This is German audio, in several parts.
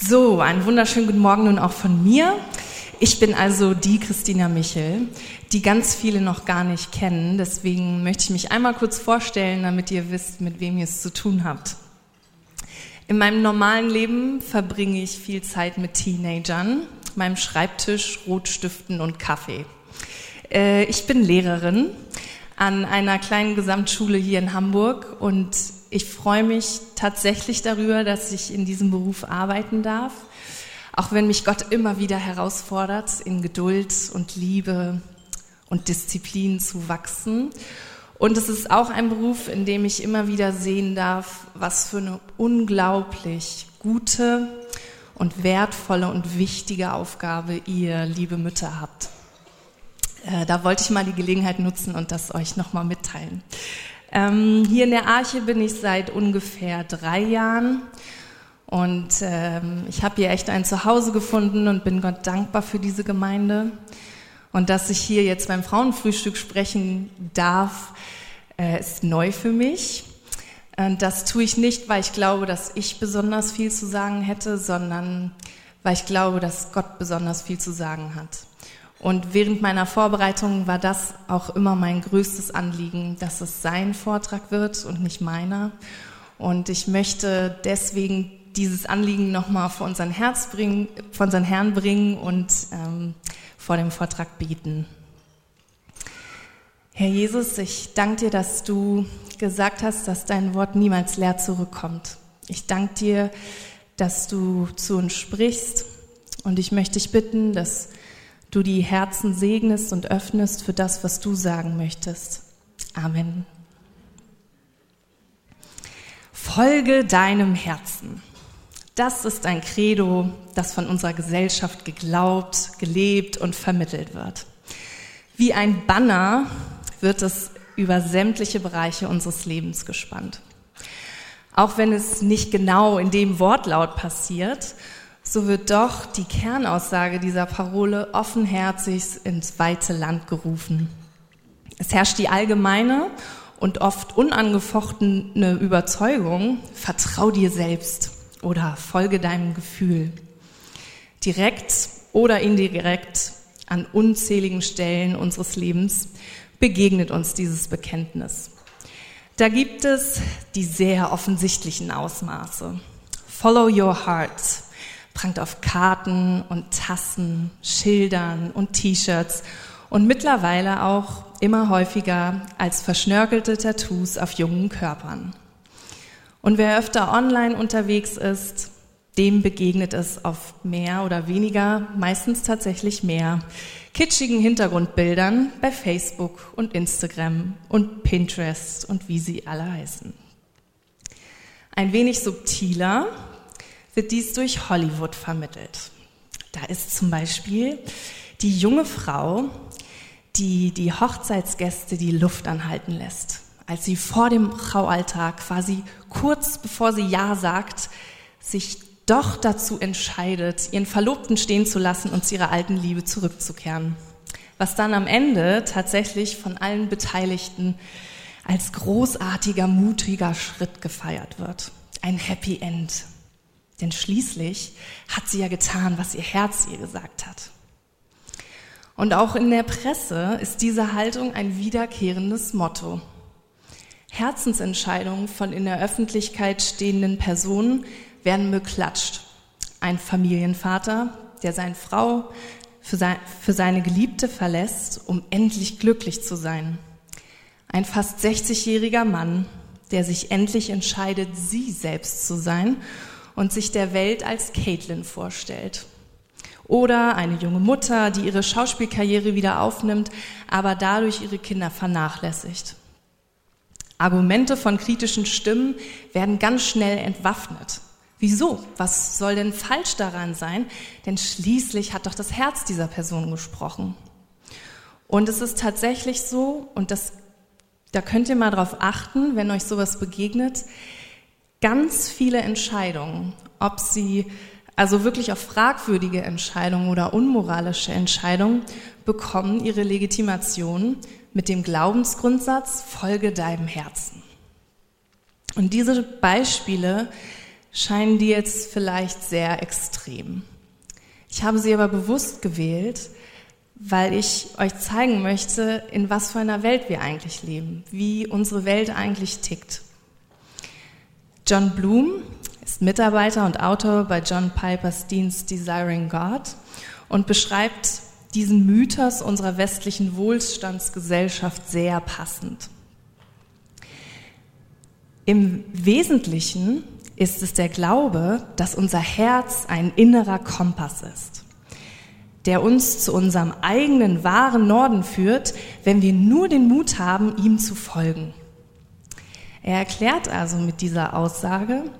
So, einen wunderschönen guten Morgen nun auch von mir. Ich bin also die Christina Michel, die ganz viele noch gar nicht kennen. Deswegen möchte ich mich einmal kurz vorstellen, damit ihr wisst, mit wem ihr es zu tun habt. In meinem normalen Leben verbringe ich viel Zeit mit Teenagern, meinem Schreibtisch, Rotstiften und Kaffee. Äh, ich bin Lehrerin an einer kleinen Gesamtschule hier in Hamburg und ich freue mich tatsächlich darüber, dass ich in diesem Beruf arbeiten darf, auch wenn mich Gott immer wieder herausfordert, in Geduld und Liebe und Disziplin zu wachsen. Und es ist auch ein Beruf, in dem ich immer wieder sehen darf, was für eine unglaublich gute und wertvolle und wichtige Aufgabe ihr, liebe Mütter, habt. Äh, da wollte ich mal die Gelegenheit nutzen und das euch nochmal mitteilen. Ähm, hier in der Arche bin ich seit ungefähr drei Jahren und ähm, ich habe hier echt ein Zuhause gefunden und bin Gott dankbar für diese Gemeinde. Und dass ich hier jetzt beim Frauenfrühstück sprechen darf, äh, ist neu für mich. Und das tue ich nicht, weil ich glaube, dass ich besonders viel zu sagen hätte, sondern weil ich glaube, dass Gott besonders viel zu sagen hat. Und während meiner Vorbereitung war das auch immer mein größtes Anliegen, dass es sein Vortrag wird und nicht meiner. Und ich möchte deswegen dieses Anliegen nochmal vor unseren Herz bringen, vor unseren Herrn bringen und ähm, vor dem Vortrag beten. Herr Jesus, ich danke dir, dass du gesagt hast, dass dein Wort niemals leer zurückkommt. Ich danke dir, dass du zu uns sprichst und ich möchte dich bitten, dass du die Herzen segnest und öffnest für das, was du sagen möchtest. Amen. Folge deinem Herzen. Das ist ein Credo, das von unserer Gesellschaft geglaubt, gelebt und vermittelt wird. Wie ein Banner wird es über sämtliche Bereiche unseres Lebens gespannt. Auch wenn es nicht genau in dem Wortlaut passiert, so wird doch die Kernaussage dieser Parole offenherzig ins weite Land gerufen. Es herrscht die allgemeine und oft unangefochtene Überzeugung, vertrau dir selbst oder folge deinem Gefühl. Direkt oder indirekt an unzähligen Stellen unseres Lebens begegnet uns dieses Bekenntnis. Da gibt es die sehr offensichtlichen Ausmaße. Follow your heart, prangt auf Karten und Tassen, Schildern und T-Shirts und mittlerweile auch immer häufiger als verschnörkelte Tattoos auf jungen Körpern. Und wer öfter online unterwegs ist, dem begegnet es auf mehr oder weniger, meistens tatsächlich mehr, kitschigen Hintergrundbildern bei Facebook und Instagram und Pinterest und wie sie alle heißen. Ein wenig subtiler wird dies durch Hollywood vermittelt. Da ist zum Beispiel die junge Frau, die die Hochzeitsgäste die Luft anhalten lässt, als sie vor dem Traualtar quasi kurz bevor sie Ja sagt, sich doch dazu entscheidet, ihren Verlobten stehen zu lassen und zu ihrer alten Liebe zurückzukehren. Was dann am Ende tatsächlich von allen Beteiligten als großartiger, mutiger Schritt gefeiert wird. Ein Happy End. Denn schließlich hat sie ja getan, was ihr Herz ihr gesagt hat. Und auch in der Presse ist diese Haltung ein wiederkehrendes Motto. Herzensentscheidungen von in der Öffentlichkeit stehenden Personen werden beklatscht. Ein Familienvater, der seine Frau für seine Geliebte verlässt, um endlich glücklich zu sein. Ein fast 60-jähriger Mann, der sich endlich entscheidet, sie selbst zu sein und sich der Welt als Caitlin vorstellt. Oder eine junge Mutter, die ihre Schauspielkarriere wieder aufnimmt, aber dadurch ihre Kinder vernachlässigt. Argumente von kritischen Stimmen werden ganz schnell entwaffnet. Wieso? Was soll denn falsch daran sein? Denn schließlich hat doch das Herz dieser Person gesprochen. Und es ist tatsächlich so, und das, da könnt ihr mal drauf achten, wenn euch sowas begegnet, ganz viele Entscheidungen, ob sie also wirklich auch fragwürdige Entscheidungen oder unmoralische Entscheidungen, bekommen ihre Legitimation mit dem Glaubensgrundsatz, folge deinem Herzen. Und diese Beispiele scheinen die jetzt vielleicht sehr extrem. Ich habe sie aber bewusst gewählt, weil ich euch zeigen möchte, in was für einer Welt wir eigentlich leben, wie unsere Welt eigentlich tickt. John Bloom ist Mitarbeiter und Autor bei John Piper's Dienst Desiring God und beschreibt diesen Mythos unserer westlichen Wohlstandsgesellschaft sehr passend. Im Wesentlichen ist es der Glaube, dass unser Herz ein innerer Kompass ist, der uns zu unserem eigenen wahren Norden führt, wenn wir nur den Mut haben, ihm zu folgen. Er erklärt also mit dieser Aussage,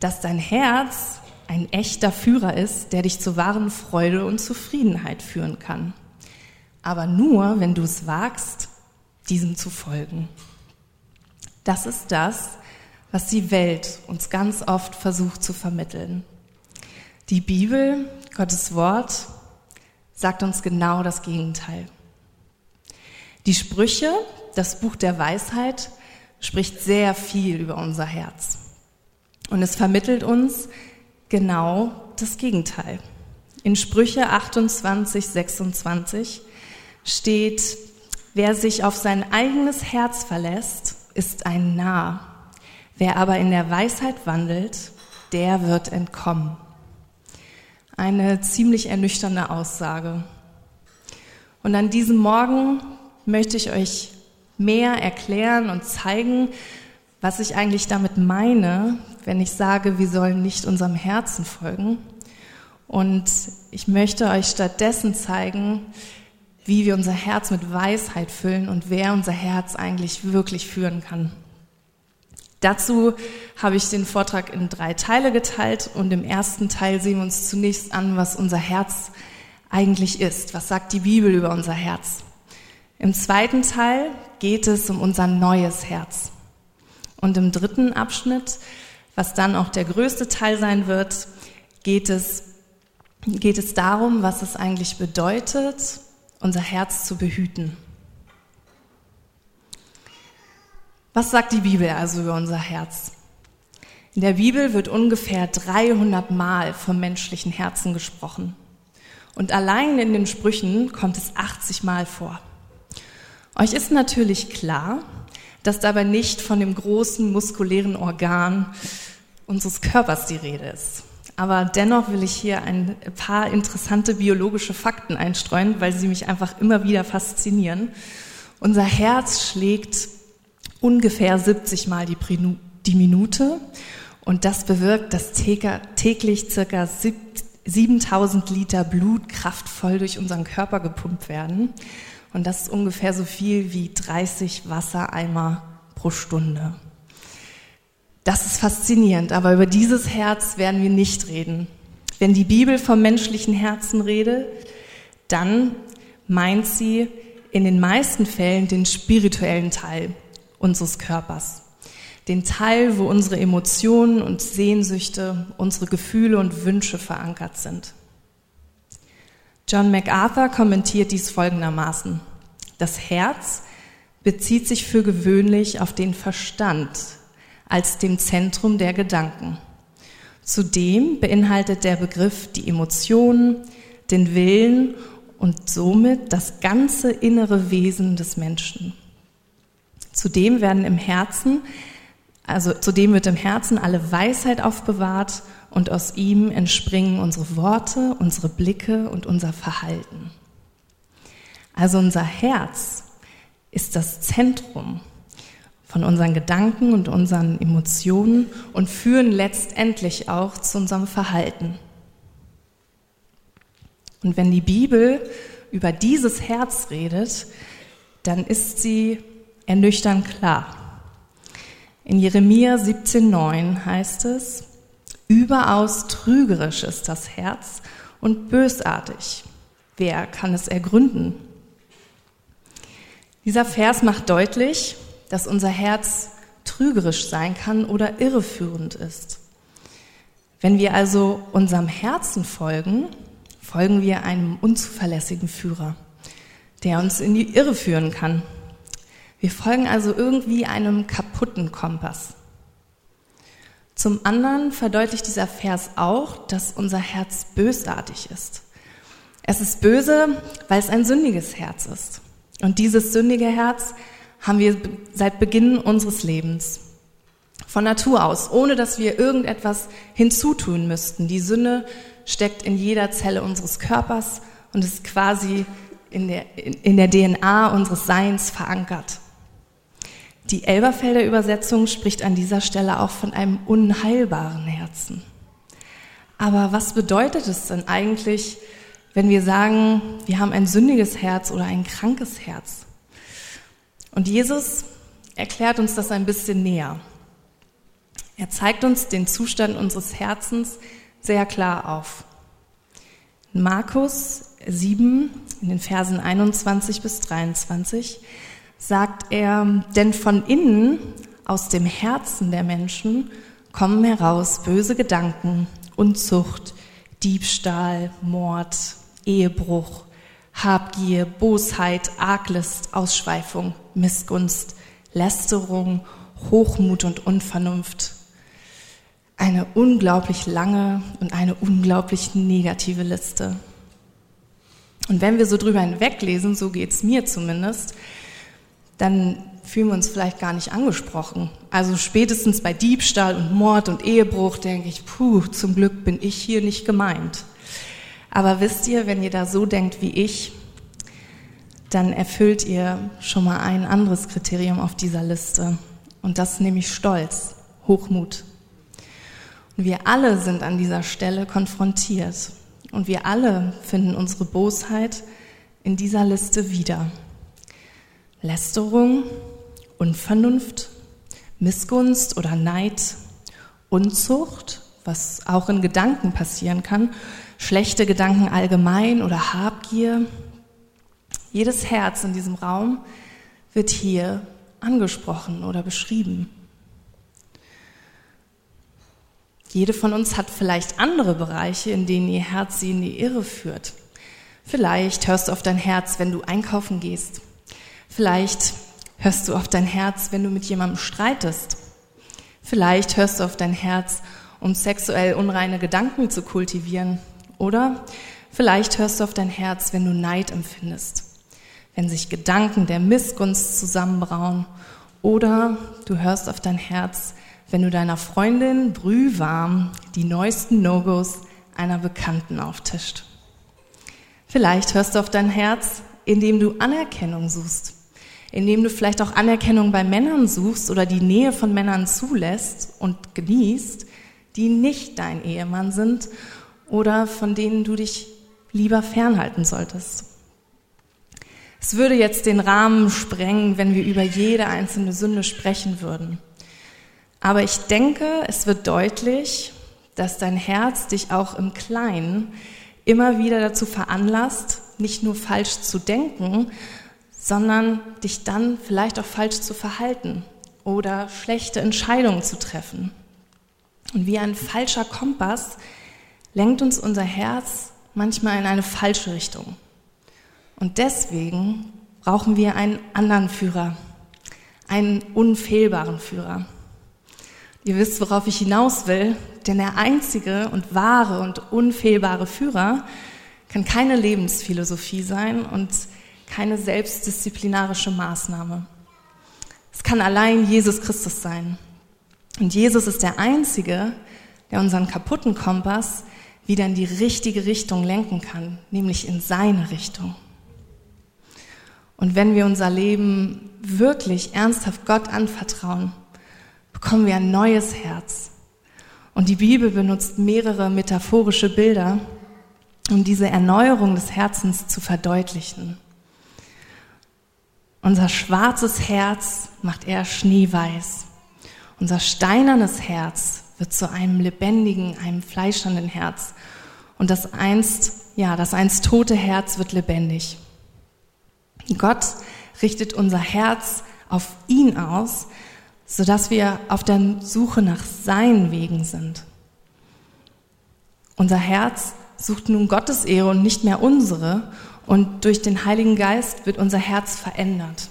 dass dein Herz ein echter Führer ist, der dich zu wahren Freude und Zufriedenheit führen kann. Aber nur, wenn du es wagst, diesem zu folgen. Das ist das, was die Welt uns ganz oft versucht zu vermitteln. Die Bibel, Gottes Wort, sagt uns genau das Gegenteil. Die Sprüche, das Buch der Weisheit, spricht sehr viel über unser Herz. Und es vermittelt uns, genau das Gegenteil. In Sprüche 28, 26 steht, wer sich auf sein eigenes Herz verlässt, ist ein Narr. Wer aber in der Weisheit wandelt, der wird entkommen. Eine ziemlich ernüchternde Aussage. Und an diesem Morgen möchte ich euch mehr erklären und zeigen, was ich eigentlich damit meine, wenn ich sage, wir sollen nicht unserem Herzen folgen. Und ich möchte euch stattdessen zeigen, wie wir unser Herz mit Weisheit füllen und wer unser Herz eigentlich wirklich führen kann. Dazu habe ich den Vortrag in drei Teile geteilt und im ersten Teil sehen wir uns zunächst an, was unser Herz eigentlich ist. Was sagt die Bibel über unser Herz? Im zweiten Teil geht es um unser neues Herz. Und im dritten Abschnitt, was dann auch der größte Teil sein wird, geht es, geht es darum, was es eigentlich bedeutet, unser Herz zu behüten. Was sagt die Bibel also über unser Herz? In der Bibel wird ungefähr 300 Mal vom menschlichen Herzen gesprochen. Und allein in den Sprüchen kommt es 80 Mal vor. Euch ist natürlich klar, dass dabei nicht von dem großen muskulären Organ unseres Körpers die Rede ist. Aber dennoch will ich hier ein paar interessante biologische Fakten einstreuen, weil sie mich einfach immer wieder faszinieren. Unser Herz schlägt ungefähr 70 Mal die, die Minute und das bewirkt, dass täglich circa 7000 Liter Blut kraftvoll durch unseren Körper gepumpt werden. Und das ist ungefähr so viel wie 30 Wassereimer pro Stunde. Das ist faszinierend, aber über dieses Herz werden wir nicht reden. Wenn die Bibel vom menschlichen Herzen redet, dann meint sie in den meisten Fällen den spirituellen Teil unseres Körpers. Den Teil, wo unsere Emotionen und Sehnsüchte, unsere Gefühle und Wünsche verankert sind. John MacArthur kommentiert dies folgendermaßen. Das Herz bezieht sich für gewöhnlich auf den Verstand als dem Zentrum der Gedanken. Zudem beinhaltet der Begriff die Emotionen, den Willen und somit das ganze innere Wesen des Menschen. Zudem werden im Herzen, also zudem wird im Herzen alle Weisheit aufbewahrt und aus ihm entspringen unsere Worte, unsere Blicke und unser Verhalten. Also unser Herz ist das Zentrum von unseren Gedanken und unseren Emotionen und führen letztendlich auch zu unserem Verhalten. Und wenn die Bibel über dieses Herz redet, dann ist sie ernüchternd klar. In Jeremia 17,9 heißt es, Überaus trügerisch ist das Herz und bösartig. Wer kann es ergründen? Dieser Vers macht deutlich, dass unser Herz trügerisch sein kann oder irreführend ist. Wenn wir also unserem Herzen folgen, folgen wir einem unzuverlässigen Führer, der uns in die Irre führen kann. Wir folgen also irgendwie einem kaputten Kompass. Zum anderen verdeutlicht dieser Vers auch, dass unser Herz bösartig ist. Es ist böse, weil es ein sündiges Herz ist. Und dieses sündige Herz haben wir seit Beginn unseres Lebens. Von Natur aus, ohne dass wir irgendetwas hinzutun müssten. Die Sünde steckt in jeder Zelle unseres Körpers und ist quasi in der, in der DNA unseres Seins verankert. Die Elberfelder Übersetzung spricht an dieser Stelle auch von einem unheilbaren Herzen. Aber was bedeutet es denn eigentlich, wenn wir sagen, wir haben ein sündiges Herz oder ein krankes Herz? Und Jesus erklärt uns das ein bisschen näher. Er zeigt uns den Zustand unseres Herzens sehr klar auf. In Markus 7, in den Versen 21 bis 23, sagt er, denn von innen, aus dem Herzen der Menschen, kommen heraus böse Gedanken, Unzucht, Diebstahl, Mord, Ehebruch, Habgier, Bosheit, Arglist, Ausschweifung, Missgunst, Lästerung, Hochmut und Unvernunft. Eine unglaublich lange und eine unglaublich negative Liste. Und wenn wir so drüber hinweglesen, so geht's mir zumindest, dann fühlen wir uns vielleicht gar nicht angesprochen. Also spätestens bei Diebstahl und Mord und Ehebruch denke ich, puh, zum Glück bin ich hier nicht gemeint. Aber wisst ihr, wenn ihr da so denkt wie ich, dann erfüllt ihr schon mal ein anderes Kriterium auf dieser Liste. Und das ist nämlich Stolz, Hochmut. Und wir alle sind an dieser Stelle konfrontiert. Und wir alle finden unsere Bosheit in dieser Liste wieder. Lästerung, Unvernunft, Missgunst oder Neid, Unzucht, was auch in Gedanken passieren kann, schlechte Gedanken allgemein oder Habgier. Jedes Herz in diesem Raum wird hier angesprochen oder beschrieben. Jede von uns hat vielleicht andere Bereiche, in denen ihr Herz sie in die Irre führt. Vielleicht hörst du auf dein Herz, wenn du einkaufen gehst. Vielleicht hörst du auf dein Herz, wenn du mit jemandem streitest. Vielleicht hörst du auf dein Herz, um sexuell unreine Gedanken zu kultivieren. Oder vielleicht hörst du auf dein Herz, wenn du Neid empfindest, wenn sich Gedanken der Missgunst zusammenbrauen. Oder du hörst auf dein Herz, wenn du deiner Freundin brühwarm die neuesten No-Gos einer Bekannten auftischt. Vielleicht hörst du auf dein Herz, indem du Anerkennung suchst indem du vielleicht auch Anerkennung bei Männern suchst oder die Nähe von Männern zulässt und genießt, die nicht dein Ehemann sind oder von denen du dich lieber fernhalten solltest. Es würde jetzt den Rahmen sprengen, wenn wir über jede einzelne Sünde sprechen würden. Aber ich denke, es wird deutlich, dass dein Herz dich auch im Kleinen immer wieder dazu veranlasst, nicht nur falsch zu denken, sondern dich dann vielleicht auch falsch zu verhalten oder schlechte Entscheidungen zu treffen. Und wie ein falscher Kompass lenkt uns unser Herz manchmal in eine falsche Richtung. Und deswegen brauchen wir einen anderen Führer, einen unfehlbaren Führer. Ihr wisst, worauf ich hinaus will, denn der einzige und wahre und unfehlbare Führer kann keine Lebensphilosophie sein und keine selbstdisziplinarische Maßnahme. Es kann allein Jesus Christus sein. Und Jesus ist der Einzige, der unseren kaputten Kompass wieder in die richtige Richtung lenken kann, nämlich in seine Richtung. Und wenn wir unser Leben wirklich ernsthaft Gott anvertrauen, bekommen wir ein neues Herz. Und die Bibel benutzt mehrere metaphorische Bilder, um diese Erneuerung des Herzens zu verdeutlichen. Unser schwarzes Herz macht er schneeweiß. Unser steinernes Herz wird zu einem lebendigen, einem fleischernden Herz. Und das einst, ja, das einst tote Herz wird lebendig. Gott richtet unser Herz auf ihn aus, sodass wir auf der Suche nach seinen Wegen sind. Unser Herz sucht nun Gottes Ehre und nicht mehr unsere und durch den Heiligen Geist wird unser Herz verändert.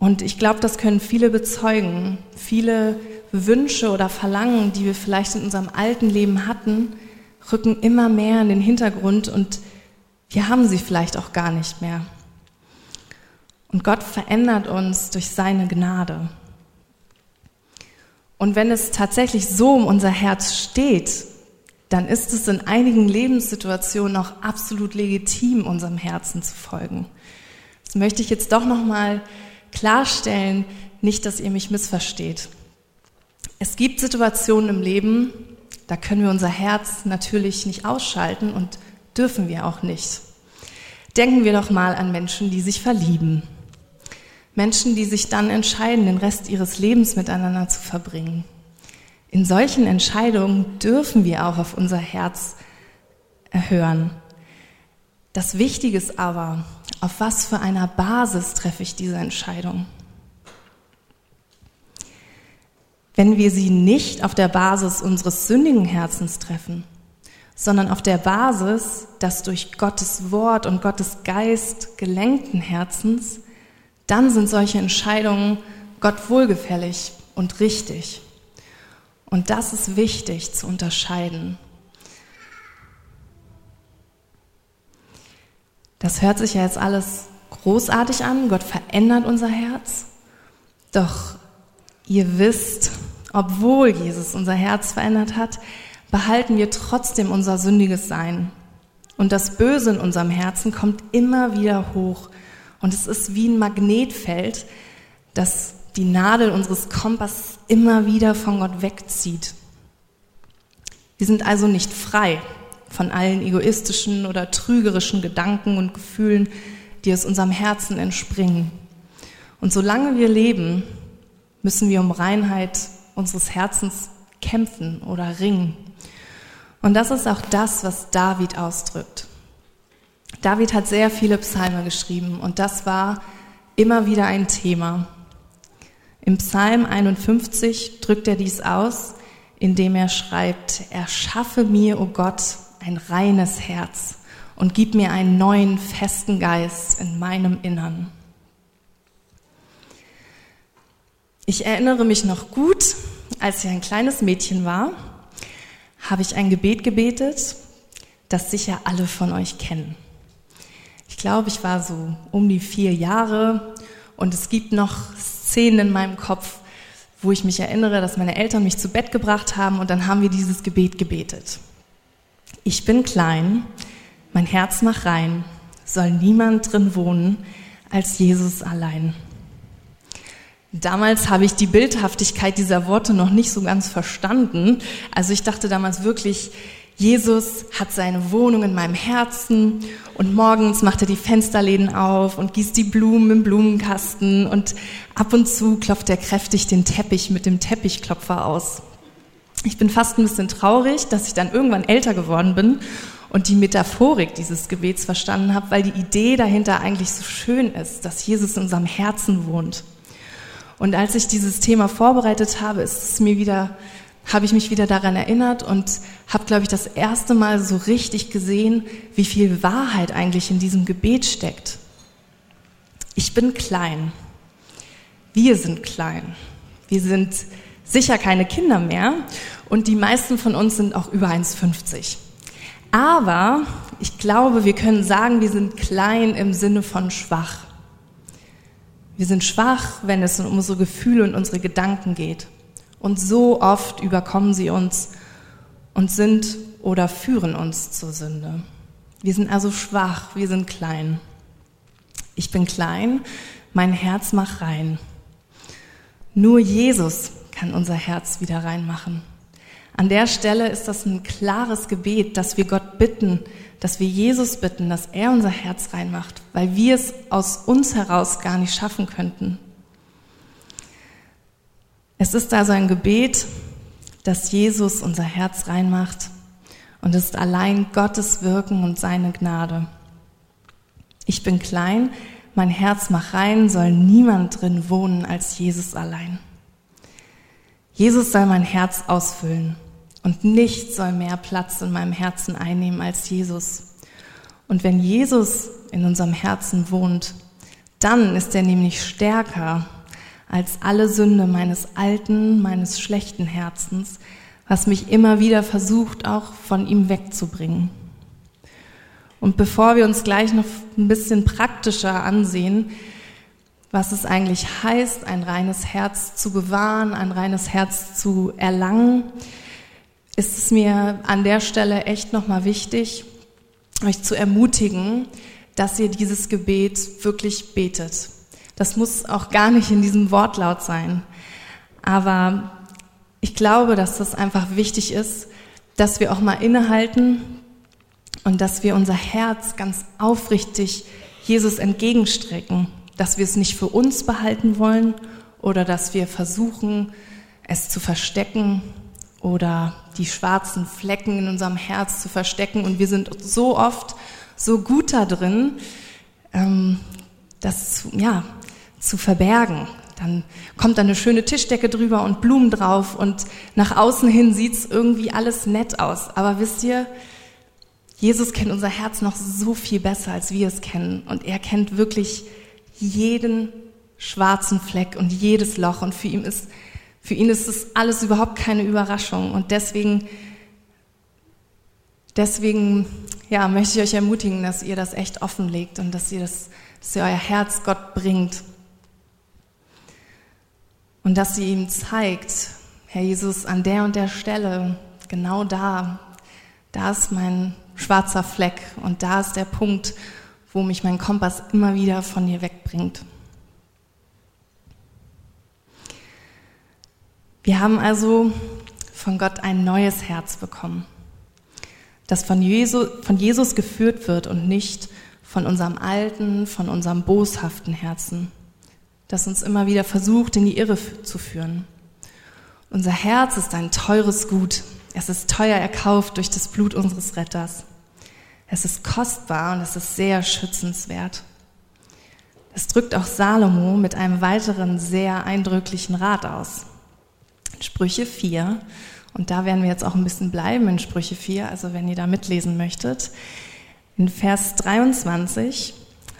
Und ich glaube, das können viele bezeugen. Viele Wünsche oder Verlangen, die wir vielleicht in unserem alten Leben hatten, rücken immer mehr in den Hintergrund und wir haben sie vielleicht auch gar nicht mehr. Und Gott verändert uns durch seine Gnade. Und wenn es tatsächlich so um unser Herz steht, dann ist es in einigen Lebenssituationen auch absolut legitim, unserem Herzen zu folgen. Das möchte ich jetzt doch noch mal klarstellen, nicht, dass ihr mich missversteht. Es gibt Situationen im Leben, da können wir unser Herz natürlich nicht ausschalten und dürfen wir auch nicht. Denken wir doch mal an Menschen, die sich verlieben. Menschen, die sich dann entscheiden, den Rest ihres Lebens miteinander zu verbringen. In solchen Entscheidungen dürfen wir auch auf unser Herz erhören. Das Wichtige ist aber, auf was für einer Basis treffe ich diese Entscheidung? Wenn wir sie nicht auf der Basis unseres sündigen Herzens treffen, sondern auf der Basis des durch Gottes Wort und Gottes Geist gelenkten Herzens, dann sind solche Entscheidungen Gott wohlgefällig und richtig. Und das ist wichtig zu unterscheiden. Das hört sich ja jetzt alles großartig an. Gott verändert unser Herz. Doch ihr wisst, obwohl Jesus unser Herz verändert hat, behalten wir trotzdem unser sündiges Sein. Und das Böse in unserem Herzen kommt immer wieder hoch. Und es ist wie ein Magnetfeld, das die Nadel unseres Kompass immer wieder von Gott wegzieht. Wir sind also nicht frei von allen egoistischen oder trügerischen Gedanken und Gefühlen, die aus unserem Herzen entspringen. Und solange wir leben, müssen wir um Reinheit unseres Herzens kämpfen oder ringen. Und das ist auch das, was David ausdrückt. David hat sehr viele Psalme geschrieben und das war immer wieder ein Thema. Im Psalm 51 drückt er dies aus, indem er schreibt, erschaffe mir, o oh Gott, ein reines Herz und gib mir einen neuen, festen Geist in meinem Innern. Ich erinnere mich noch gut, als ich ein kleines Mädchen war, habe ich ein Gebet gebetet, das sicher alle von euch kennen. Ich glaube, ich war so um die vier Jahre und es gibt noch Szenen in meinem Kopf, wo ich mich erinnere, dass meine Eltern mich zu Bett gebracht haben und dann haben wir dieses Gebet gebetet. Ich bin klein, mein Herz macht rein, soll niemand drin wohnen als Jesus allein. Damals habe ich die Bildhaftigkeit dieser Worte noch nicht so ganz verstanden. Also ich dachte damals wirklich, Jesus hat seine Wohnung in meinem Herzen und morgens macht er die Fensterläden auf und gießt die Blumen im Blumenkasten und ab und zu klopft er kräftig den Teppich mit dem Teppichklopfer aus. Ich bin fast ein bisschen traurig, dass ich dann irgendwann älter geworden bin und die Metaphorik dieses Gebets verstanden habe, weil die Idee dahinter eigentlich so schön ist, dass Jesus in unserem Herzen wohnt. Und als ich dieses Thema vorbereitet habe, ist es mir wieder, habe ich mich wieder daran erinnert und habe, glaube ich, das erste Mal so richtig gesehen, wie viel Wahrheit eigentlich in diesem Gebet steckt. Ich bin klein. Wir sind klein. Wir sind sicher keine Kinder mehr und die meisten von uns sind auch über 1,50. Aber ich glaube, wir können sagen, wir sind klein im Sinne von schwach. Wir sind schwach, wenn es um unsere Gefühle und unsere Gedanken geht. Und so oft überkommen sie uns und sind oder führen uns zur Sünde. Wir sind also schwach, wir sind klein. Ich bin klein, mein Herz macht rein. Nur Jesus kann unser Herz wieder reinmachen. An der Stelle ist das ein klares Gebet, dass wir Gott bitten, dass wir Jesus bitten, dass er unser Herz reinmacht, weil wir es aus uns heraus gar nicht schaffen könnten. Es ist also ein Gebet, dass Jesus unser Herz reinmacht und es ist allein Gottes Wirken und seine Gnade. Ich bin klein, mein Herz macht rein, soll niemand drin wohnen als Jesus allein. Jesus soll mein Herz ausfüllen. Und nichts soll mehr Platz in meinem Herzen einnehmen als Jesus. Und wenn Jesus in unserem Herzen wohnt, dann ist er nämlich stärker als alle Sünde meines alten, meines schlechten Herzens, was mich immer wieder versucht, auch von ihm wegzubringen. Und bevor wir uns gleich noch ein bisschen praktischer ansehen, was es eigentlich heißt, ein reines Herz zu bewahren, ein reines Herz zu erlangen, ist es mir an der Stelle echt nochmal wichtig, euch zu ermutigen, dass ihr dieses Gebet wirklich betet. Das muss auch gar nicht in diesem Wortlaut sein. Aber ich glaube, dass das einfach wichtig ist, dass wir auch mal innehalten und dass wir unser Herz ganz aufrichtig Jesus entgegenstrecken, dass wir es nicht für uns behalten wollen oder dass wir versuchen, es zu verstecken oder die schwarzen Flecken in unserem Herz zu verstecken. Und wir sind so oft so gut da drin, ähm, das ja, zu verbergen. Dann kommt da eine schöne Tischdecke drüber und Blumen drauf und nach außen hin sieht's irgendwie alles nett aus. Aber wisst ihr, Jesus kennt unser Herz noch so viel besser, als wir es kennen. Und er kennt wirklich jeden schwarzen Fleck und jedes Loch. Und für ihn ist, für ihn ist es alles überhaupt keine Überraschung. Und deswegen, deswegen, ja, möchte ich euch ermutigen, dass ihr das echt offenlegt und dass ihr das, dass ihr euer Herz Gott bringt. Und dass sie ihm zeigt, Herr Jesus, an der und der Stelle, genau da, da ist mein schwarzer Fleck und da ist der Punkt, wo mich mein Kompass immer wieder von dir wegbringt. Wir haben also von Gott ein neues Herz bekommen, das von Jesus, von Jesus geführt wird und nicht von unserem alten, von unserem boshaften Herzen das uns immer wieder versucht, in die Irre zu führen. Unser Herz ist ein teures Gut. Es ist teuer erkauft durch das Blut unseres Retters. Es ist kostbar und es ist sehr schützenswert. Das drückt auch Salomo mit einem weiteren sehr eindrücklichen Rat aus. Sprüche 4, und da werden wir jetzt auch ein bisschen bleiben in Sprüche 4, also wenn ihr da mitlesen möchtet. In Vers 23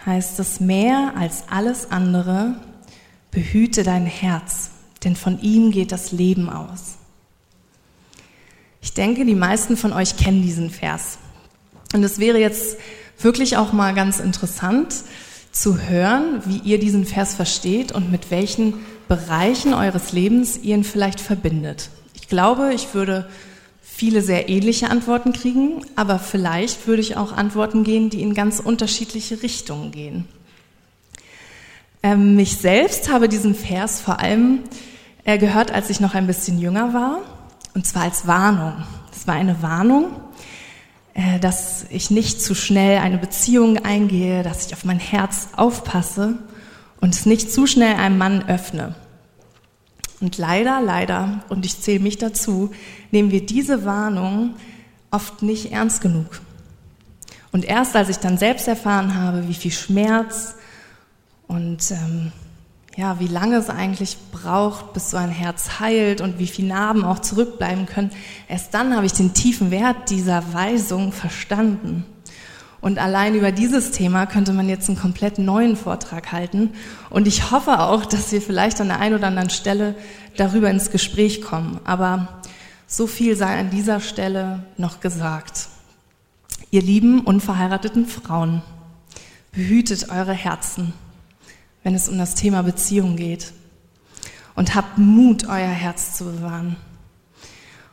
heißt es, mehr als alles andere Behüte dein Herz, denn von ihm geht das Leben aus. Ich denke, die meisten von euch kennen diesen Vers. Und es wäre jetzt wirklich auch mal ganz interessant zu hören, wie ihr diesen Vers versteht und mit welchen Bereichen eures Lebens ihr ihn vielleicht verbindet. Ich glaube, ich würde viele sehr ähnliche Antworten kriegen, aber vielleicht würde ich auch Antworten gehen, die in ganz unterschiedliche Richtungen gehen. Ähm, mich selbst habe diesen Vers vor allem äh, gehört, als ich noch ein bisschen jünger war, und zwar als Warnung. Es war eine Warnung, dass ich nicht zu schnell eine Beziehung eingehe, dass ich auf mein Herz aufpasse und es nicht zu schnell einem Mann öffne. Und leider, leider, und ich zähle mich dazu, nehmen wir diese Warnung oft nicht ernst genug. Und erst als ich dann selbst erfahren habe, wie viel Schmerz, und ähm, ja, wie lange es eigentlich braucht, bis so ein Herz heilt und wie viele Narben auch zurückbleiben können. Erst dann habe ich den tiefen Wert dieser Weisung verstanden. Und allein über dieses Thema könnte man jetzt einen komplett neuen Vortrag halten. Und ich hoffe auch, dass wir vielleicht an der einen oder anderen Stelle darüber ins Gespräch kommen. Aber so viel sei an dieser Stelle noch gesagt. Ihr lieben unverheirateten Frauen, behütet eure Herzen wenn es um das Thema Beziehung geht. Und habt Mut, euer Herz zu bewahren.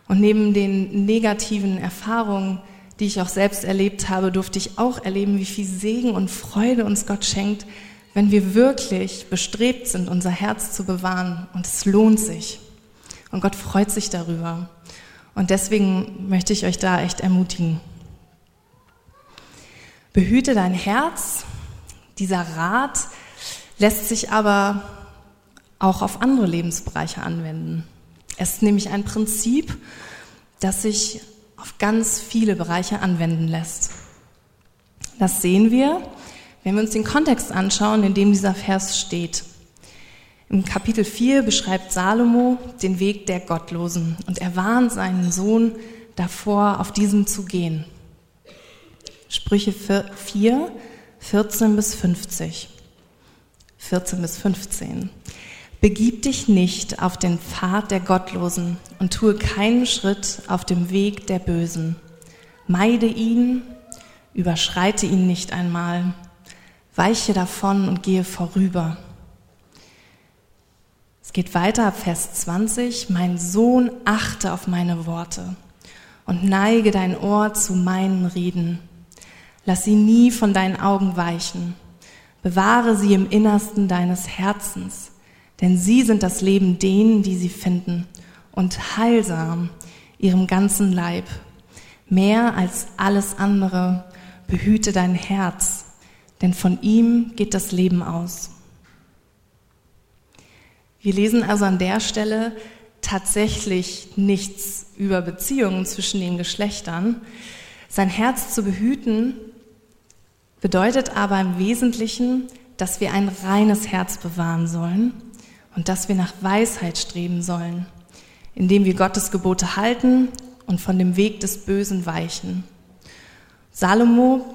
Und neben den negativen Erfahrungen, die ich auch selbst erlebt habe, durfte ich auch erleben, wie viel Segen und Freude uns Gott schenkt, wenn wir wirklich bestrebt sind, unser Herz zu bewahren. Und es lohnt sich. Und Gott freut sich darüber. Und deswegen möchte ich euch da echt ermutigen. Behüte dein Herz. Dieser Rat, lässt sich aber auch auf andere Lebensbereiche anwenden. Es ist nämlich ein Prinzip, das sich auf ganz viele Bereiche anwenden lässt. Das sehen wir, wenn wir uns den Kontext anschauen, in dem dieser Vers steht. Im Kapitel 4 beschreibt Salomo den Weg der Gottlosen und er warnt seinen Sohn davor, auf diesem zu gehen. Sprüche 4, 14 bis 50. 14 bis 15. Begib dich nicht auf den Pfad der Gottlosen und tue keinen Schritt auf dem Weg der Bösen. Meide ihn, überschreite ihn nicht einmal, weiche davon und gehe vorüber. Es geht weiter, Vers 20. Mein Sohn, achte auf meine Worte und neige dein Ohr zu meinen Reden. Lass sie nie von deinen Augen weichen. Bewahre sie im Innersten deines Herzens denn sie sind das Leben denen, die sie finden, und heilsam ihrem ganzen Leib. Mehr als alles andere behüte dein Herz, denn von ihm geht das Leben aus. Wir lesen also an der Stelle tatsächlich nichts über Beziehungen zwischen den Geschlechtern. Sein Herz zu behüten bedeutet aber im Wesentlichen, dass wir ein reines Herz bewahren sollen und dass wir nach Weisheit streben sollen, indem wir Gottes Gebote halten und von dem Weg des Bösen weichen. Salomo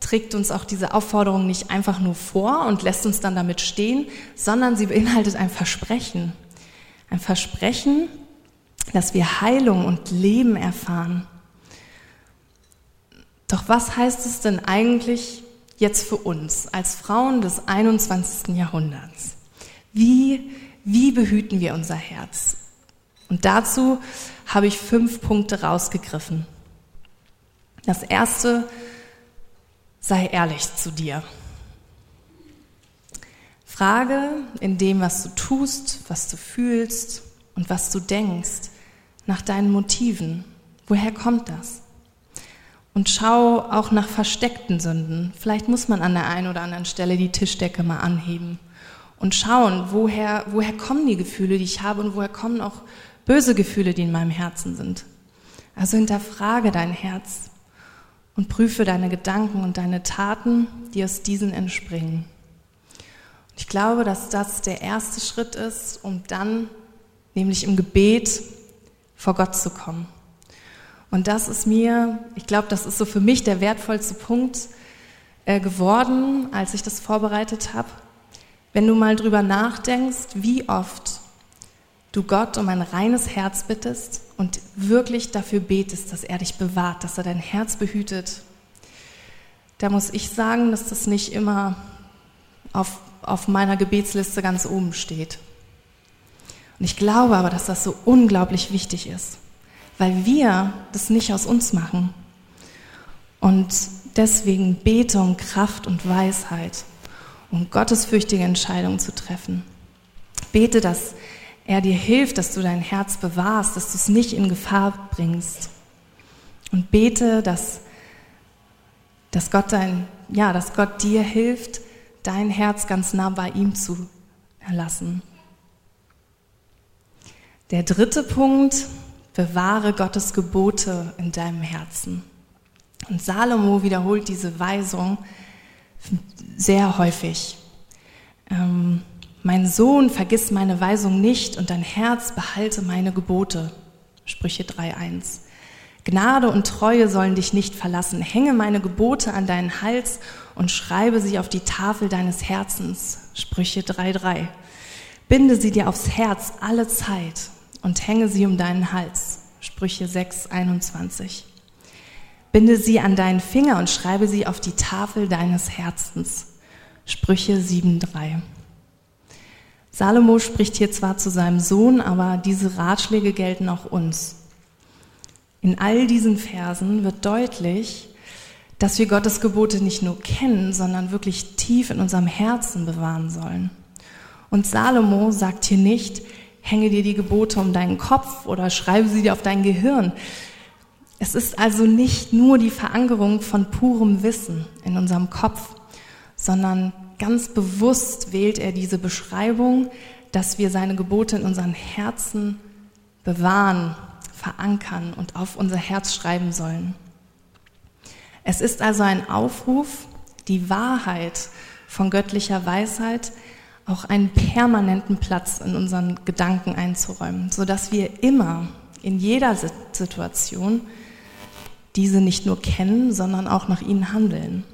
trägt uns auch diese Aufforderung nicht einfach nur vor und lässt uns dann damit stehen, sondern sie beinhaltet ein Versprechen. Ein Versprechen, dass wir Heilung und Leben erfahren. Doch was heißt es denn eigentlich jetzt für uns als Frauen des 21. Jahrhunderts? Wie, wie behüten wir unser Herz? Und dazu habe ich fünf Punkte rausgegriffen. Das erste, sei ehrlich zu dir. Frage in dem, was du tust, was du fühlst und was du denkst, nach deinen Motiven. Woher kommt das? Und schau auch nach versteckten Sünden. Vielleicht muss man an der einen oder anderen Stelle die Tischdecke mal anheben und schauen, woher, woher kommen die Gefühle, die ich habe und woher kommen auch böse Gefühle, die in meinem Herzen sind. Also hinterfrage dein Herz und prüfe deine Gedanken und deine Taten, die aus diesen entspringen. Und ich glaube, dass das der erste Schritt ist, um dann, nämlich im Gebet, vor Gott zu kommen. Und das ist mir, ich glaube, das ist so für mich der wertvollste Punkt äh, geworden, als ich das vorbereitet habe, wenn du mal drüber nachdenkst, wie oft du Gott um ein reines Herz bittest und wirklich dafür betest, dass er dich bewahrt, dass er dein Herz behütet, da muss ich sagen, dass das nicht immer auf, auf meiner Gebetsliste ganz oben steht. Und ich glaube aber, dass das so unglaublich wichtig ist, weil wir das nicht aus uns machen. Und deswegen bete um Kraft und Weisheit um gottesfürchtige Entscheidungen zu treffen. Bete, dass er dir hilft, dass du dein Herz bewahrst, dass du es nicht in Gefahr bringst. Und bete, dass, dass, Gott dein, ja, dass Gott dir hilft, dein Herz ganz nah bei ihm zu erlassen. Der dritte Punkt, bewahre Gottes Gebote in deinem Herzen. Und Salomo wiederholt diese Weisung sehr häufig. Ähm, mein Sohn, vergiss meine Weisung nicht und dein Herz behalte meine Gebote. Sprüche 3.1. Gnade und Treue sollen dich nicht verlassen. Hänge meine Gebote an deinen Hals und schreibe sie auf die Tafel deines Herzens. Sprüche 3.3. Binde sie dir aufs Herz alle Zeit und hänge sie um deinen Hals. Sprüche 6.21. Binde sie an deinen Finger und schreibe sie auf die Tafel deines Herzens. Sprüche 7.3. Salomo spricht hier zwar zu seinem Sohn, aber diese Ratschläge gelten auch uns. In all diesen Versen wird deutlich, dass wir Gottes Gebote nicht nur kennen, sondern wirklich tief in unserem Herzen bewahren sollen. Und Salomo sagt hier nicht, hänge dir die Gebote um deinen Kopf oder schreibe sie dir auf dein Gehirn. Es ist also nicht nur die Verankerung von purem Wissen in unserem Kopf, sondern ganz bewusst wählt er diese Beschreibung, dass wir seine Gebote in unseren Herzen bewahren, verankern und auf unser Herz schreiben sollen. Es ist also ein Aufruf, die Wahrheit von göttlicher Weisheit auch einen permanenten Platz in unseren Gedanken einzuräumen, sodass wir immer in jeder Situation diese nicht nur kennen, sondern auch nach ihnen handeln.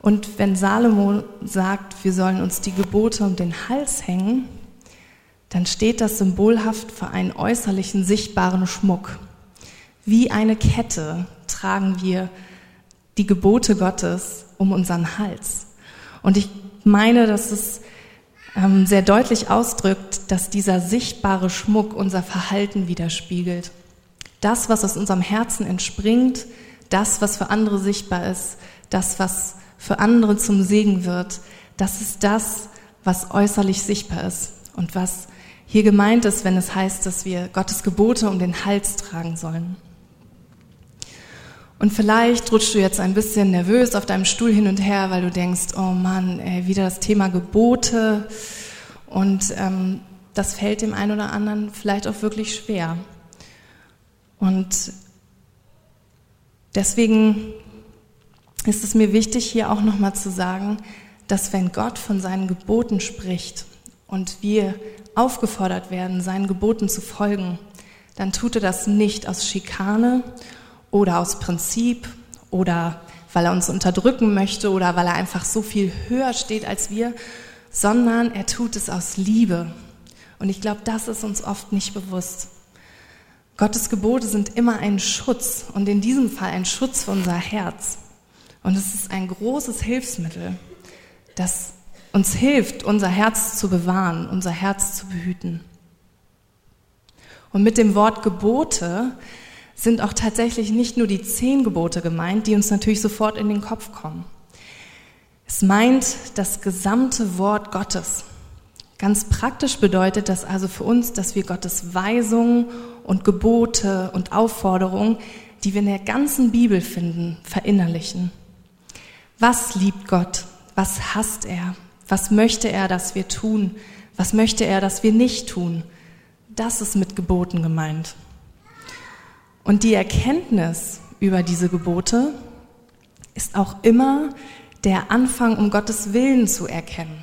Und wenn Salomo sagt, wir sollen uns die Gebote um den Hals hängen, dann steht das symbolhaft für einen äußerlichen sichtbaren Schmuck. Wie eine Kette tragen wir die Gebote Gottes um unseren Hals. Und ich meine, dass es ähm, sehr deutlich ausdrückt, dass dieser sichtbare Schmuck unser Verhalten widerspiegelt. Das, was aus unserem Herzen entspringt, das, was für andere sichtbar ist, das, was für andere zum Segen wird, das ist das, was äußerlich sichtbar ist und was hier gemeint ist, wenn es heißt, dass wir Gottes Gebote um den Hals tragen sollen. Und vielleicht rutschst du jetzt ein bisschen nervös auf deinem Stuhl hin und her, weil du denkst, oh Mann, ey, wieder das Thema Gebote. Und ähm, das fällt dem einen oder anderen vielleicht auch wirklich schwer. Und deswegen ist es mir wichtig, hier auch nochmal zu sagen, dass wenn Gott von seinen Geboten spricht und wir aufgefordert werden, seinen Geboten zu folgen, dann tut er das nicht aus Schikane oder aus Prinzip oder weil er uns unterdrücken möchte oder weil er einfach so viel höher steht als wir, sondern er tut es aus Liebe. Und ich glaube, das ist uns oft nicht bewusst. Gottes Gebote sind immer ein Schutz und in diesem Fall ein Schutz für unser Herz. Und es ist ein großes Hilfsmittel, das uns hilft, unser Herz zu bewahren, unser Herz zu behüten. Und mit dem Wort Gebote sind auch tatsächlich nicht nur die zehn Gebote gemeint, die uns natürlich sofort in den Kopf kommen. Es meint das gesamte Wort Gottes. Ganz praktisch bedeutet das also für uns, dass wir Gottes Weisungen und Gebote und Aufforderungen, die wir in der ganzen Bibel finden, verinnerlichen. Was liebt Gott? Was hasst er? Was möchte er, dass wir tun? Was möchte er, dass wir nicht tun? Das ist mit Geboten gemeint. Und die Erkenntnis über diese Gebote ist auch immer der Anfang, um Gottes Willen zu erkennen.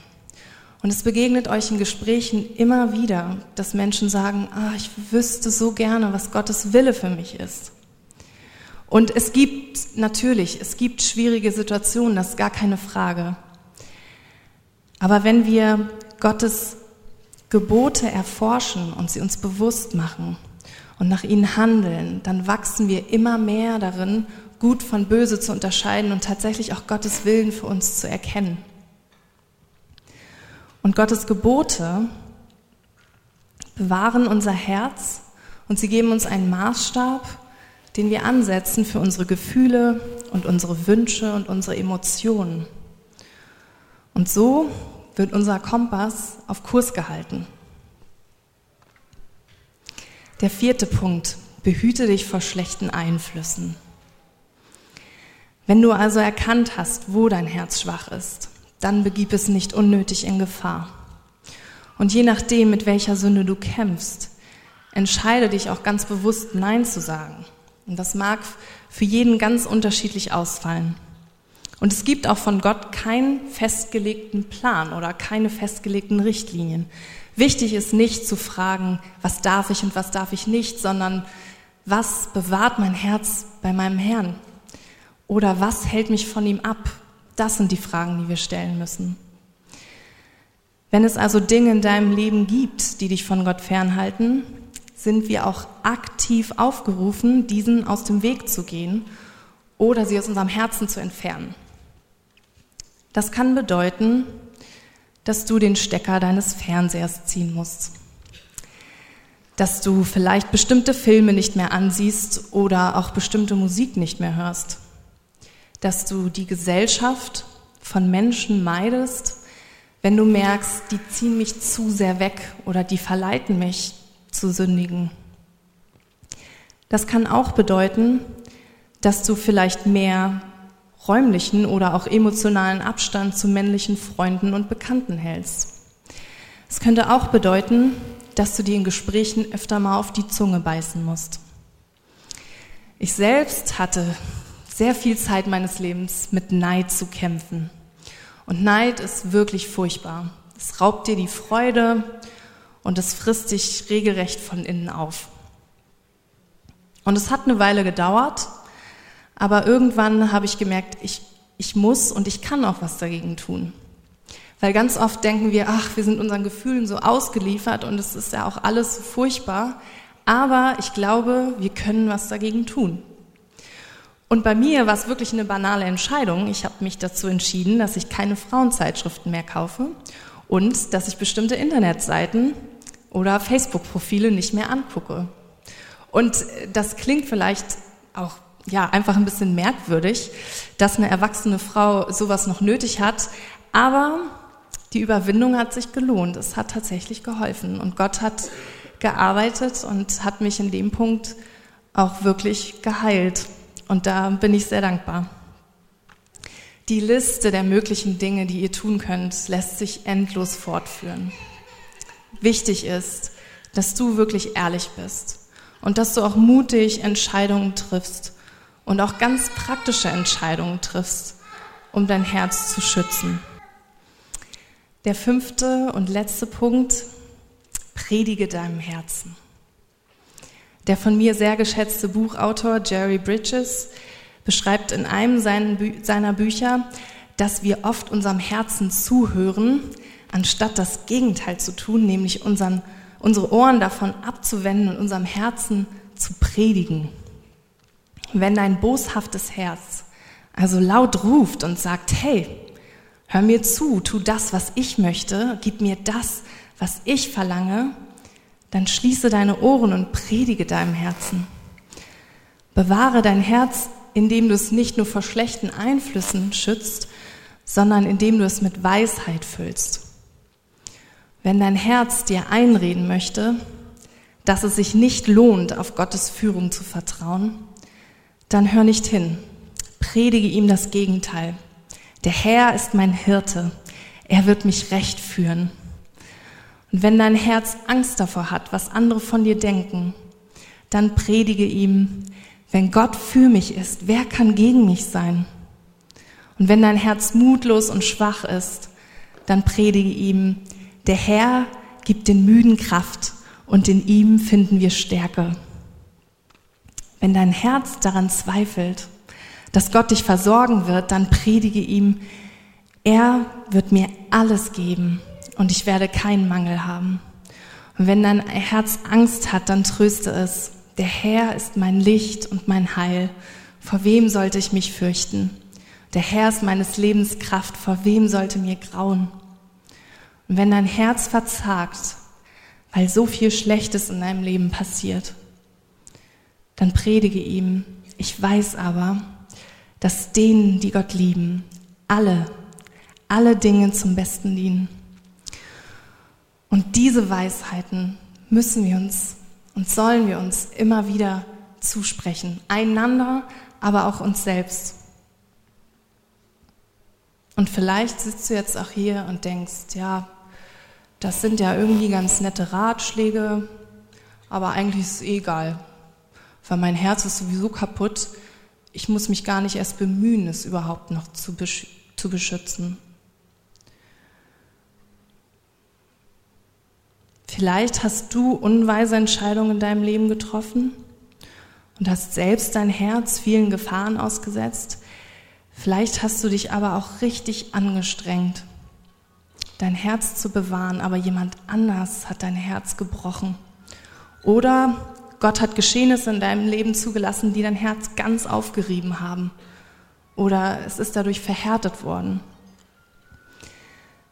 Und es begegnet euch in Gesprächen immer wieder, dass Menschen sagen, ah, ich wüsste so gerne, was Gottes Wille für mich ist. Und es gibt natürlich, es gibt schwierige Situationen, das ist gar keine Frage. Aber wenn wir Gottes Gebote erforschen und sie uns bewusst machen, und nach ihnen handeln, dann wachsen wir immer mehr darin, gut von böse zu unterscheiden und tatsächlich auch Gottes Willen für uns zu erkennen. Und Gottes Gebote bewahren unser Herz und sie geben uns einen Maßstab, den wir ansetzen für unsere Gefühle und unsere Wünsche und unsere Emotionen. Und so wird unser Kompass auf Kurs gehalten. Der vierte Punkt, behüte dich vor schlechten Einflüssen. Wenn du also erkannt hast, wo dein Herz schwach ist, dann begib es nicht unnötig in Gefahr. Und je nachdem, mit welcher Sünde du kämpfst, entscheide dich auch ganz bewusst Nein zu sagen. Und das mag für jeden ganz unterschiedlich ausfallen. Und es gibt auch von Gott keinen festgelegten Plan oder keine festgelegten Richtlinien. Wichtig ist nicht zu fragen, was darf ich und was darf ich nicht, sondern was bewahrt mein Herz bei meinem Herrn? Oder was hält mich von ihm ab? Das sind die Fragen, die wir stellen müssen. Wenn es also Dinge in deinem Leben gibt, die dich von Gott fernhalten, sind wir auch aktiv aufgerufen, diesen aus dem Weg zu gehen oder sie aus unserem Herzen zu entfernen. Das kann bedeuten, dass du den Stecker deines Fernsehers ziehen musst. Dass du vielleicht bestimmte Filme nicht mehr ansiehst oder auch bestimmte Musik nicht mehr hörst. Dass du die Gesellschaft von Menschen meidest, wenn du merkst, die ziehen mich zu sehr weg oder die verleiten mich zu sündigen. Das kann auch bedeuten, dass du vielleicht mehr räumlichen oder auch emotionalen Abstand zu männlichen Freunden und Bekannten hältst. Es könnte auch bedeuten, dass du dir in Gesprächen öfter mal auf die Zunge beißen musst. Ich selbst hatte sehr viel Zeit meines Lebens mit Neid zu kämpfen. Und Neid ist wirklich furchtbar. Es raubt dir die Freude und es frisst dich regelrecht von innen auf. Und es hat eine Weile gedauert, aber irgendwann habe ich gemerkt, ich ich muss und ich kann auch was dagegen tun. Weil ganz oft denken wir, ach, wir sind unseren Gefühlen so ausgeliefert und es ist ja auch alles so furchtbar. Aber ich glaube, wir können was dagegen tun. Und bei mir war es wirklich eine banale Entscheidung. Ich habe mich dazu entschieden, dass ich keine Frauenzeitschriften mehr kaufe und dass ich bestimmte Internetseiten oder Facebook-Profile nicht mehr angucke. Und das klingt vielleicht auch ja einfach ein bisschen merkwürdig, dass eine erwachsene Frau sowas noch nötig hat, aber die Überwindung hat sich gelohnt. Es hat tatsächlich geholfen und Gott hat gearbeitet und hat mich in dem Punkt auch wirklich geheilt. Und da bin ich sehr dankbar. Die Liste der möglichen Dinge, die ihr tun könnt, lässt sich endlos fortführen. Wichtig ist, dass du wirklich ehrlich bist und dass du auch mutig Entscheidungen triffst und auch ganz praktische Entscheidungen triffst, um dein Herz zu schützen. Der fünfte und letzte Punkt, predige deinem Herzen. Der von mir sehr geschätzte Buchautor Jerry Bridges beschreibt in einem seiner Bücher, dass wir oft unserem Herzen zuhören, anstatt das Gegenteil zu tun, nämlich unseren, unsere Ohren davon abzuwenden und unserem Herzen zu predigen. Wenn dein boshaftes Herz also laut ruft und sagt, hey, hör mir zu, tu das, was ich möchte, gib mir das, was ich verlange, dann schließe deine Ohren und predige deinem Herzen. Bewahre dein Herz indem du es nicht nur vor schlechten Einflüssen schützt, sondern indem du es mit Weisheit füllst. Wenn dein Herz dir einreden möchte, dass es sich nicht lohnt, auf Gottes Führung zu vertrauen, dann hör nicht hin. Predige ihm das Gegenteil. Der Herr ist mein Hirte. Er wird mich recht führen. Und wenn dein Herz Angst davor hat, was andere von dir denken, dann predige ihm, wenn Gott für mich ist, wer kann gegen mich sein? Und wenn dein Herz mutlos und schwach ist, dann predige ihm, der Herr gibt den Müden Kraft und in ihm finden wir Stärke. Wenn dein Herz daran zweifelt, dass Gott dich versorgen wird, dann predige ihm, er wird mir alles geben und ich werde keinen Mangel haben. Und wenn dein Herz Angst hat, dann tröste es. Der Herr ist mein Licht und mein Heil. Vor wem sollte ich mich fürchten? Der Herr ist meines Lebens Kraft. Vor wem sollte mir grauen? Und wenn dein Herz verzagt, weil so viel Schlechtes in deinem Leben passiert, dann predige ihm. Ich weiß aber, dass denen, die Gott lieben, alle, alle Dinge zum Besten dienen. Und diese Weisheiten müssen wir uns und sollen wir uns immer wieder zusprechen, einander, aber auch uns selbst. Und vielleicht sitzt du jetzt auch hier und denkst, ja, das sind ja irgendwie ganz nette Ratschläge, aber eigentlich ist es eh egal, weil mein Herz ist sowieso kaputt. Ich muss mich gar nicht erst bemühen, es überhaupt noch zu, besch zu beschützen. Vielleicht hast du unweise Entscheidungen in deinem Leben getroffen und hast selbst dein Herz vielen Gefahren ausgesetzt. Vielleicht hast du dich aber auch richtig angestrengt, dein Herz zu bewahren, aber jemand anders hat dein Herz gebrochen. Oder Gott hat Geschehnisse in deinem Leben zugelassen, die dein Herz ganz aufgerieben haben. Oder es ist dadurch verhärtet worden.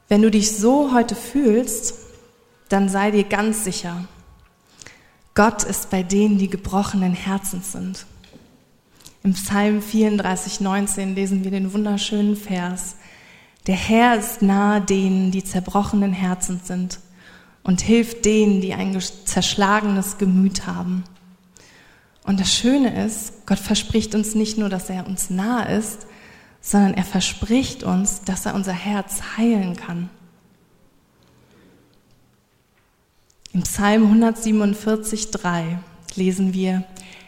Wenn du dich so heute fühlst, dann sei dir ganz sicher, Gott ist bei denen, die gebrochenen Herzens sind. Im Psalm 34, 19 lesen wir den wunderschönen Vers. Der Herr ist nahe denen, die zerbrochenen Herzens sind und hilft denen, die ein zerschlagenes Gemüt haben. Und das Schöne ist, Gott verspricht uns nicht nur, dass er uns nahe ist, sondern er verspricht uns, dass er unser Herz heilen kann. Im Psalm 147, 3 lesen wir,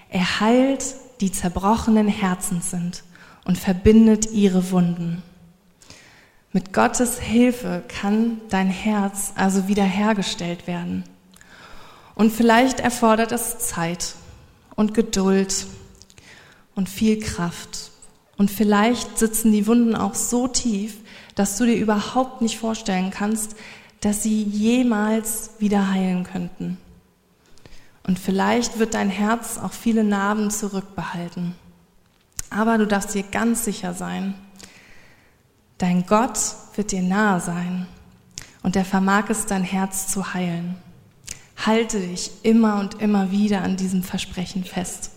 er heilt, die zerbrochenen Herzen sind und verbindet ihre Wunden. Mit Gottes Hilfe kann dein Herz also wiederhergestellt werden. Und vielleicht erfordert es Zeit und Geduld und viel Kraft Und vielleicht sitzen die Wunden auch so tief, dass du dir überhaupt nicht vorstellen kannst, dass sie jemals wieder heilen könnten. Und vielleicht wird dein Herz auch viele Narben zurückbehalten. Aber du darfst dir ganz sicher sein, dein Gott wird dir nahe sein und er vermag es, dein Herz zu heilen. Halte dich immer und immer wieder an diesem Versprechen fest.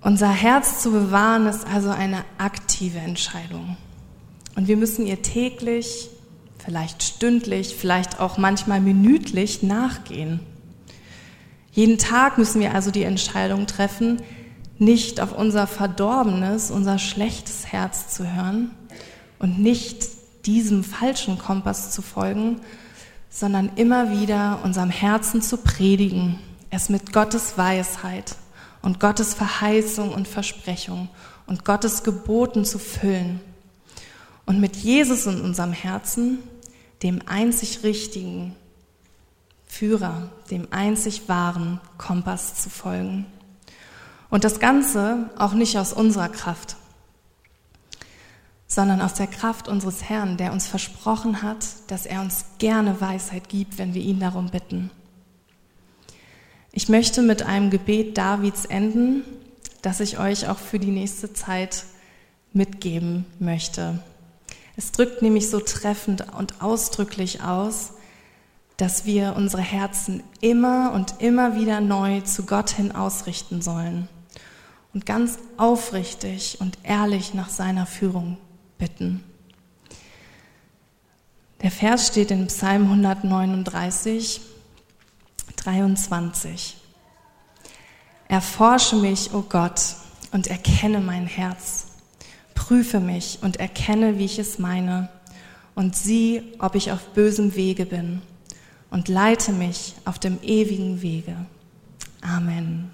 Unser Herz zu bewahren ist also eine aktive Entscheidung. Und wir müssen ihr täglich, vielleicht stündlich, vielleicht auch manchmal minütlich nachgehen. Jeden Tag müssen wir also die Entscheidung treffen, nicht auf unser verdorbenes, unser schlechtes Herz zu hören und nicht diesem falschen Kompass zu folgen, sondern immer wieder unserem Herzen zu predigen, es mit Gottes Weisheit und Gottes Verheißung und Versprechung und Gottes Geboten zu füllen und mit Jesus in unserem Herzen, dem einzig richtigen Führer, dem einzig wahren Kompass zu folgen. Und das Ganze auch nicht aus unserer Kraft, sondern aus der Kraft unseres Herrn, der uns versprochen hat, dass er uns gerne Weisheit gibt, wenn wir ihn darum bitten. Ich möchte mit einem Gebet Davids enden, das ich euch auch für die nächste Zeit mitgeben möchte. Es drückt nämlich so treffend und ausdrücklich aus, dass wir unsere Herzen immer und immer wieder neu zu Gott hin ausrichten sollen und ganz aufrichtig und ehrlich nach seiner Führung bitten. Der Vers steht in Psalm 139, 23. Erforsche mich, o oh Gott, und erkenne mein Herz Prüfe mich und erkenne, wie ich es meine, und sieh, ob ich auf bösem Wege bin, und leite mich auf dem ewigen Wege. Amen.